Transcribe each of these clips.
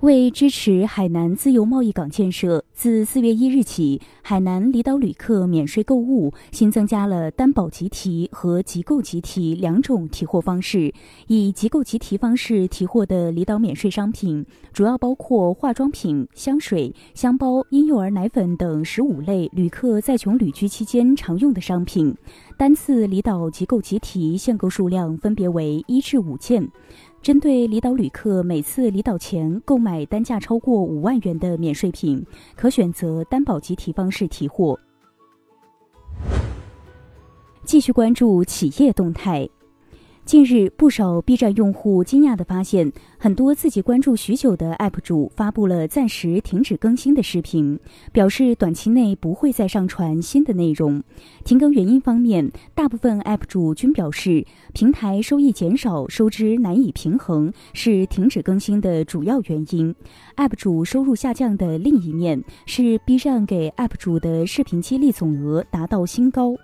为支持海南自由贸易港建设，自四月一日起，海南离岛旅客免税购物新增加了担保集提和集购集提两种提货方式。以集购集提方式提货的离岛免税商品，主要包括化妆品、香水、香包、婴幼儿奶粉等十五类旅客在琼旅居期间常用的商品。单次离岛集购集提限购数量分别为一至五件。针对离岛旅客每次离岛前购买单价超过五万元的免税品，可选择担保集体方式提货。继续关注企业动态。近日，不少 B 站用户惊讶地发现，很多自己关注许久的 UP 主发布了暂时停止更新的视频，表示短期内不会再上传新的内容。停更原因方面，大部分 UP 主均表示，平台收益减少、收支难以平衡是停止更新的主要原因。UP 主收入下降的另一面是 B 站给 UP 主的视频激励总额达到新高。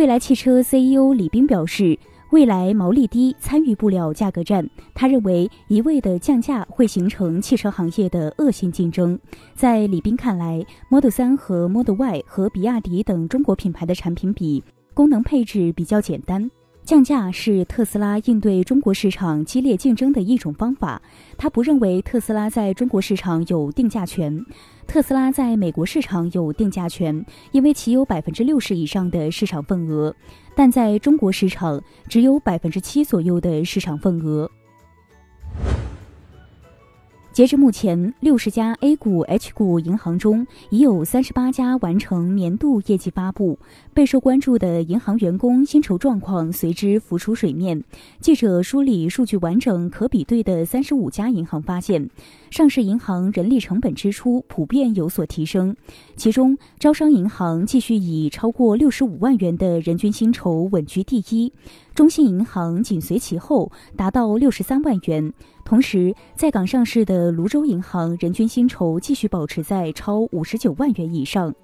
蔚来汽车 CEO 李斌表示，蔚来毛利低，参与不了价格战。他认为，一味的降价会形成汽车行业的恶性竞争。在李斌看来，Model 3和 Model Y 和比亚迪等中国品牌的产品比，功能配置比较简单。降价是特斯拉应对中国市场激烈竞争的一种方法。他不认为特斯拉在中国市场有定价权，特斯拉在美国市场有定价权，因为其有百分之六十以上的市场份额，但在中国市场只有百分之七左右的市场份额。截至目前，六十家 A 股、H 股银行中，已有三十八家完成年度业绩发布。备受关注的银行员工薪酬状况随之浮出水面。记者梳理数据完整、可比对的三十五家银行，发现，上市银行人力成本支出普遍有所提升。其中，招商银行继续以超过六十五万元的人均薪酬稳居第一，中信银行紧随其后，达到六十三万元。同时，在港上市的泸州银行人均薪酬继续保持在超五十九万元以上。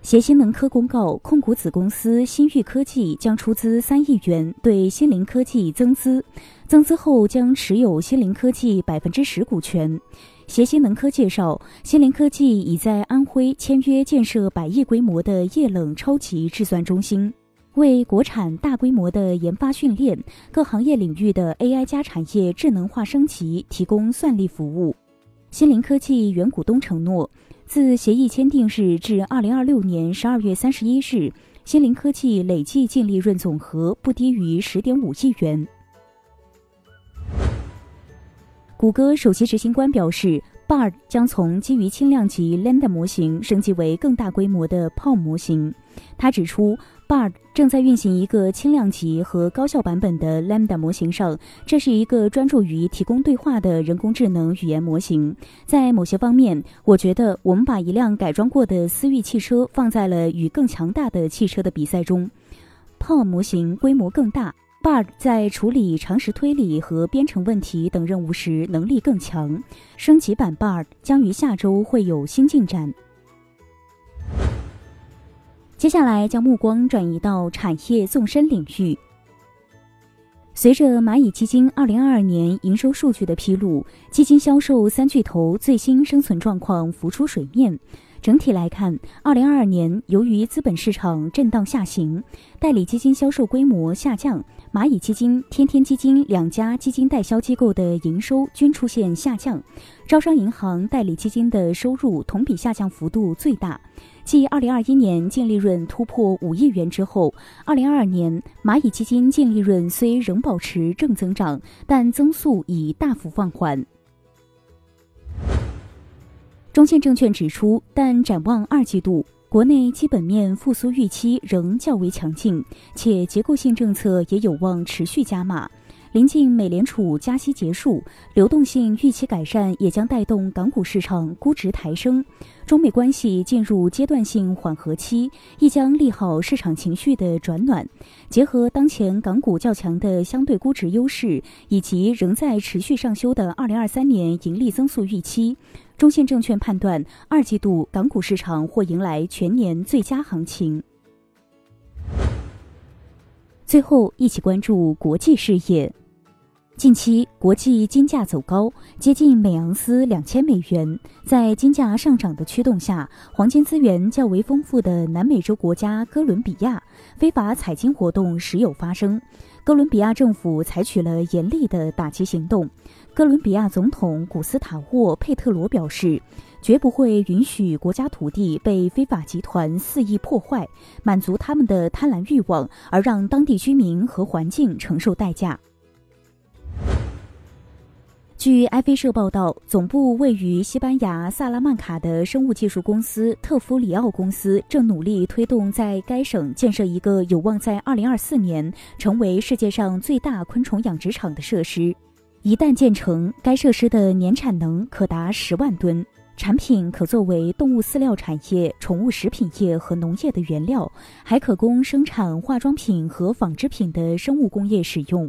协鑫能科公告，控股子公司新域科技将出资三亿元对新灵科技增资，增资后将持有新灵科技百分之十股权。协鑫能科介绍，新灵科技已在安徽签约建设百亿规模的液冷超级制算中心。为国产大规模的研发训练、各行业领域的 AI 加产业智能化升级提供算力服务。新灵科技原股东承诺，自协议签订日至二零二六年十二月三十一日，新灵科技累计净利润总和不低于十点五亿元。谷歌首席执行官表示，Bard 将从基于轻量级 Lambda 模型升级为更大规模的 PaLM 模型。他指出。Bard 正在运行一个轻量级和高效版本的 Lambda 模型上，这是一个专注于提供对话的人工智能语言模型。在某些方面，我觉得我们把一辆改装过的思域汽车放在了与更强大的汽车的比赛中。PaLM 模型规模更大，Bard 在处理常识推理和编程问题等任务时能力更强。升级版 Bard 将于下周会有新进展。接下来将目光转移到产业纵深领域。随着蚂蚁基金二零二二年营收数据的披露，基金销售三巨头最新生存状况浮出水面。整体来看，二零二二年由于资本市场震荡下行，代理基金销售规模下降。蚂蚁基金、天天基金两家基金代销机构的营收均出现下降，招商银行代理基金的收入同比下降幅度最大。继二零二一年净利润突破五亿元之后，二零二二年蚂蚁基金净利润虽仍保持正增长，但增速已大幅放缓。中信证券指出，但展望二季度。国内基本面复苏预期仍较为强劲，且结构性政策也有望持续加码。临近美联储加息结束，流动性预期改善也将带动港股市场估值抬升。中美关系进入阶段性缓和期，亦将利好市场情绪的转暖。结合当前港股较强的相对估值优势，以及仍在持续上修的二零二三年盈利增速预期。中信证券判断，二季度港股市场或迎来全年最佳行情。最后，一起关注国际事业。近期，国际金价走高，接近每盎司两千美元。在金价上涨的驱动下，黄金资源较为丰富的南美洲国家哥伦比亚非法采金活动时有发生。哥伦比亚政府采取了严厉的打击行动。哥伦比亚总统古斯塔沃·佩特罗表示，绝不会允许国家土地被非法集团肆意破坏，满足他们的贪婪欲望，而让当地居民和环境承受代价。据埃菲社报道，总部位于西班牙萨拉曼卡的生物技术公司特弗里奥公司正努力推动在该省建设一个有望在2024年成为世界上最大昆虫养殖场的设施。一旦建成，该设施的年产能可达十万吨，产品可作为动物饲料产业、宠物食品业和农业的原料，还可供生产化妆品和纺织品的生物工业使用。